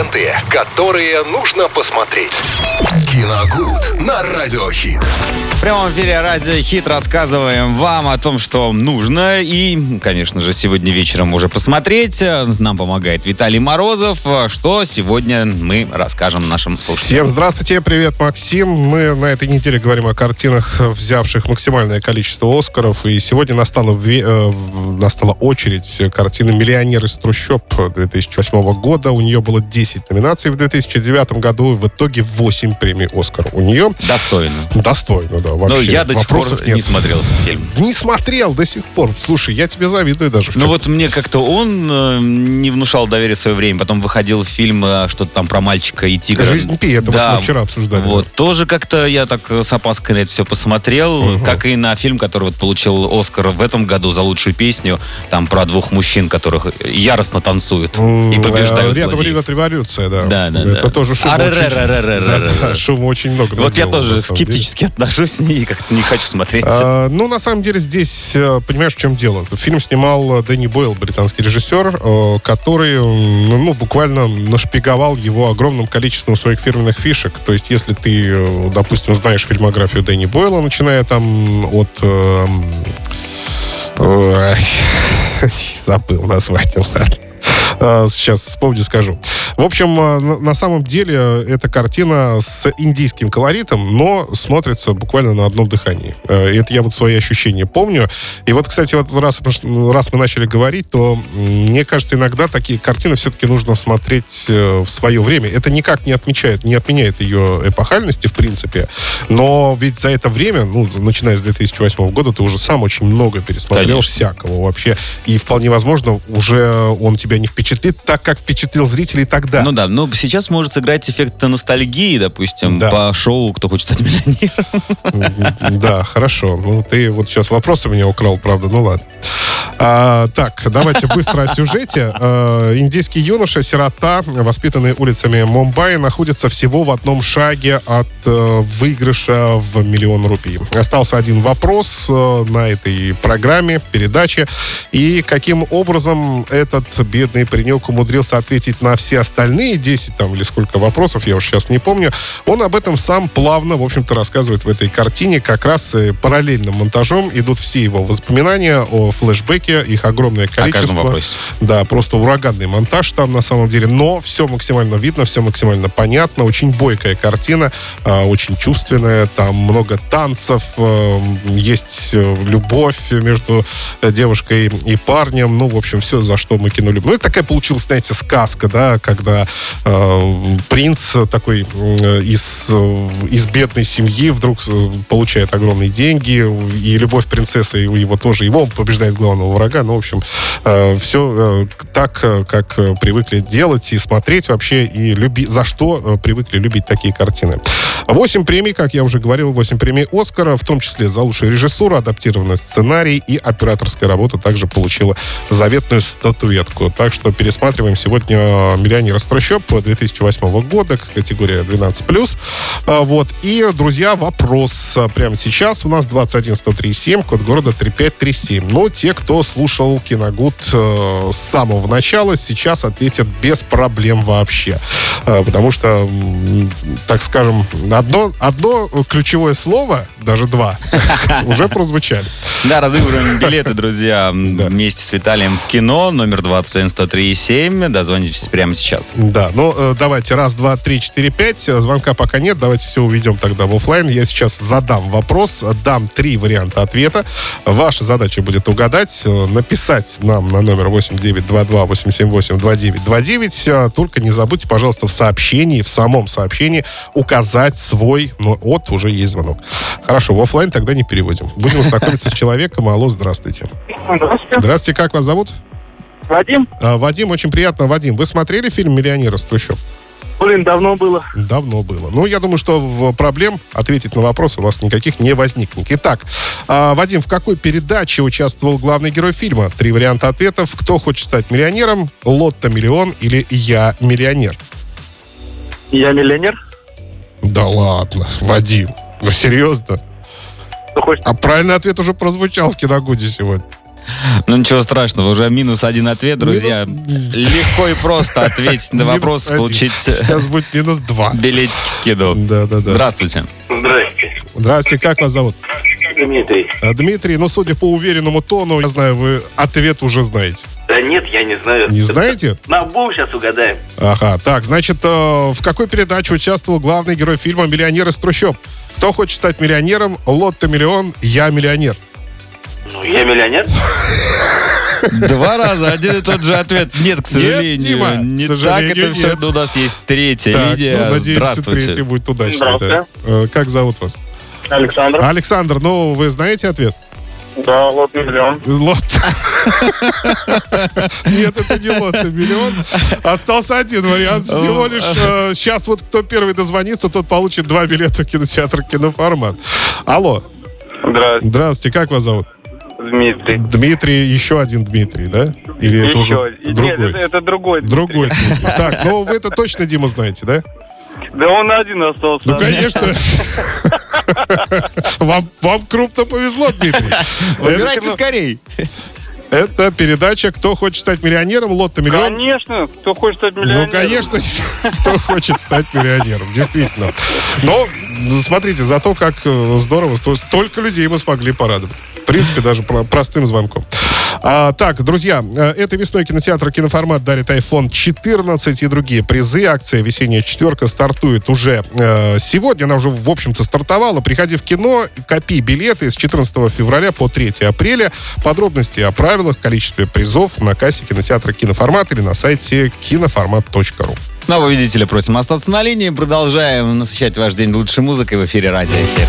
ленты, которые нужно посмотреть. Киногуд на радиохит. В прямом эфире Радио Хит рассказываем вам о том, что нужно и, конечно же, сегодня вечером уже посмотреть. Нам помогает Виталий Морозов, что сегодня мы расскажем нашим слушателям. Всем здравствуйте, привет, Максим. Мы на этой неделе говорим о картинах, взявших максимальное количество Оскаров, и сегодня настала, э, настала очередь картины «Миллионер из трущоб» 2008 года. У нее было 10 10 номинаций в 2009 году, в итоге 8 премий «Оскар» у нее. Достойно. Достойно, да. Вообще. Но я до сих пор нет. не смотрел этот фильм. Не смотрел до сих пор. Слушай, я тебе завидую даже. Ну вот мне как-то он э, не внушал доверия в свое время. Потом выходил фильм э, что-то там про мальчика и тигра. «Жизнь Пи», это да. вот мы вчера обсуждали. Вот. Да. Тоже как-то я так э, с опаской на это все посмотрел. Угу. Как и на фильм, который вот получил «Оскар» в этом году за лучшую песню. Там про двух мужчин, которых э, яростно танцуют и побеждают э, злодеев революция, да. Да, да, Это да. тоже шум очень... Шума очень много. Вот я тоже скептически отношусь к и как-то не хочу смотреть. А, ну, на самом деле, здесь, э, понимаешь, в чем дело. Фильм снимал э, Дэнни Бойл, британский режиссер, э, который, ну, буквально нашпиговал его огромным количеством своих фирменных фишек. То есть, если ты, допустим, знаешь фильмографию Дэнни Бойла, начиная там от... Забыл назвать ладно. А, сейчас вспомню, скажу. В общем, а, на самом деле эта картина с индийским колоритом, но смотрится буквально на одном дыхании. Это я вот свои ощущения помню. И вот, кстати, вот раз, раз мы начали говорить, то мне кажется, иногда такие картины все-таки нужно смотреть э, в свое время. Это никак не отмечает, не отменяет ее эпохальности, в принципе. Но ведь за это время, ну, начиная с 2008 года, ты уже сам очень много пересмотрел Конечно. всякого вообще. И вполне возможно, уже он тебя не впечатляет впечатлит так, как впечатлил зрителей тогда. Ну да, но сейчас может сыграть эффект ностальгии, допустим, да. по шоу «Кто хочет стать миллионером». Да, хорошо. Ну, ты вот сейчас вопрос у меня украл, правда, ну ладно. А, так, давайте быстро о сюжете. А, индийский юноша, сирота, воспитанный улицами Мумбаи, находится всего в одном шаге от а, выигрыша в миллион рупий. Остался один вопрос а, на этой программе, передаче. И каким образом этот бедный паренек умудрился ответить на все остальные 10 там или сколько вопросов, я уж сейчас не помню. Он об этом сам плавно, в общем-то, рассказывает в этой картине. Как раз параллельным монтажом идут все его воспоминания о флешбеке их огромное количество. Да, просто ураганный монтаж там на самом деле, но все максимально видно, все максимально понятно, очень бойкая картина, а, очень чувственная, там много танцев, э, есть э, любовь между девушкой и парнем, ну, в общем, все, за что мы кинули. Ну, это такая получилась, знаете, сказка, да, когда э, принц такой э, из, из бедной семьи вдруг получает огромные деньги, и любовь принцессы его тоже, его побеждает главного врага. Ну, в общем, э, все э, так, э, как привыкли делать и смотреть вообще, и люби... за что привыкли любить такие картины. Восемь премий, как я уже говорил, восемь премий Оскара, в том числе за лучшую режиссуру, адаптированный сценарий и операторская работа также получила заветную статуэтку. Так что пересматриваем сегодня «Миллионер из трущоб» 2008 года, категория 12+. Вот. И, друзья, вопрос прямо сейчас. У нас 21 137, код города 3537. Но те, кто слушал Киногуд э, с самого начала, сейчас ответят без проблем вообще. Э, потому что, так скажем, одно, одно ключевое слово, даже два, уже прозвучали. Да, разыгрываем билеты, друзья, вместе с Виталием в кино, номер 20 103,7. Дозвонитесь прямо сейчас. Да, ну э, давайте, раз, два, три, четыре, пять. Звонка пока нет, давайте все уведем тогда в офлайн. Я сейчас задам вопрос, дам три варианта ответа. Ваша задача будет угадать, э, написать нам на номер 8922-878-2929. Только не забудьте, пожалуйста, в сообщении, в самом сообщении указать свой, но от уже есть звонок. Хорошо, в офлайн тогда не переводим. Будем знакомиться с человеком. Алло, здравствуйте. Здравствуйте. Здравствуйте, как вас зовут? Вадим. А, Вадим, очень приятно. Вадим, вы смотрели фильм «Миллионер из трущоб»? Блин, давно было. Давно было. Ну, я думаю, что проблем ответить на вопрос у вас никаких не возникнет. Итак, а, Вадим, в какой передаче участвовал главный герой фильма? Три варианта ответов. Кто хочет стать миллионером? Лотто миллион или Я миллионер? Я миллионер? Да ладно, Вадим. Ну, серьезно? А правильный ответ уже прозвучал в киногуде сегодня. Ну ничего страшного, уже минус один ответ, друзья. Легко и просто ответить на Минус вопрос, получить Сейчас будет минус два. билетики кино. Да, да, да. Здравствуйте. Здрасте. Здрасте, как вас зовут? Дмитрий. А, Дмитрий, ну, судя по уверенному тону, я знаю, вы ответ уже знаете. Да нет, я не знаю. Не знаете? На бум сейчас угадаем. Ага, так, значит, э, в какой передаче участвовал главный герой фильма «Миллионер из трущоб»? Кто хочет стать миллионером? Лотто миллион, я миллионер. Ну, я миллионер. Два раза один и тот же ответ. Нет, к сожалению. Дима, не к так сожалению, это все. нет. Но у нас есть третья Так, линия. ну, надеемся, Здравствуйте. третий будет удачный. Здравствуйте. да. Э, Как зовут вас? Александр. Александр, ну, вы знаете ответ? Да, вот миллион. Лотто. Нет, это не лотто миллион. Остался один вариант. Всего лишь сейчас вот кто первый дозвонится, тот получит два билета в кинотеатр киноформат. Алло, Здравствуйте, здравствуйте, как вас зовут? Дмитрий. Дмитрий, еще один Дмитрий, да? Или это Еще. уже Нет, другой? это, это другой. Другой Дмитрий. Так, ну вы это точно, Дима, знаете, да? Да он один остался. Ну, конечно. Вам, вам крупно повезло, Дмитрий. Выбирайте скорей. Это передача «Кто хочет стать миллионером?» Лотто миллион. Конечно, кто хочет стать миллионером. Ну, конечно, кто хочет стать миллионером, действительно. Но, ну, смотрите, зато как э, здорово, сто- столько людей мы смогли порадовать. В принципе, даже про- простым звонком. А, так, друзья, э, этой весной кинотеатр «Киноформат» дарит iPhone 14 и другие призы. Акция «Весенняя четверка» стартует уже э, сегодня. Она уже, в общем-то, стартовала. Приходи в кино, копи билеты с 14 февраля по 3 апреля. Подробности о правилах, количестве призов на кассе кинотеатра «Киноформат» или на сайте киноформат.ру. Нового видителя просим остаться на линии. Продолжаем насыщать ваш день лучшей музыкой в эфире Радио Хит.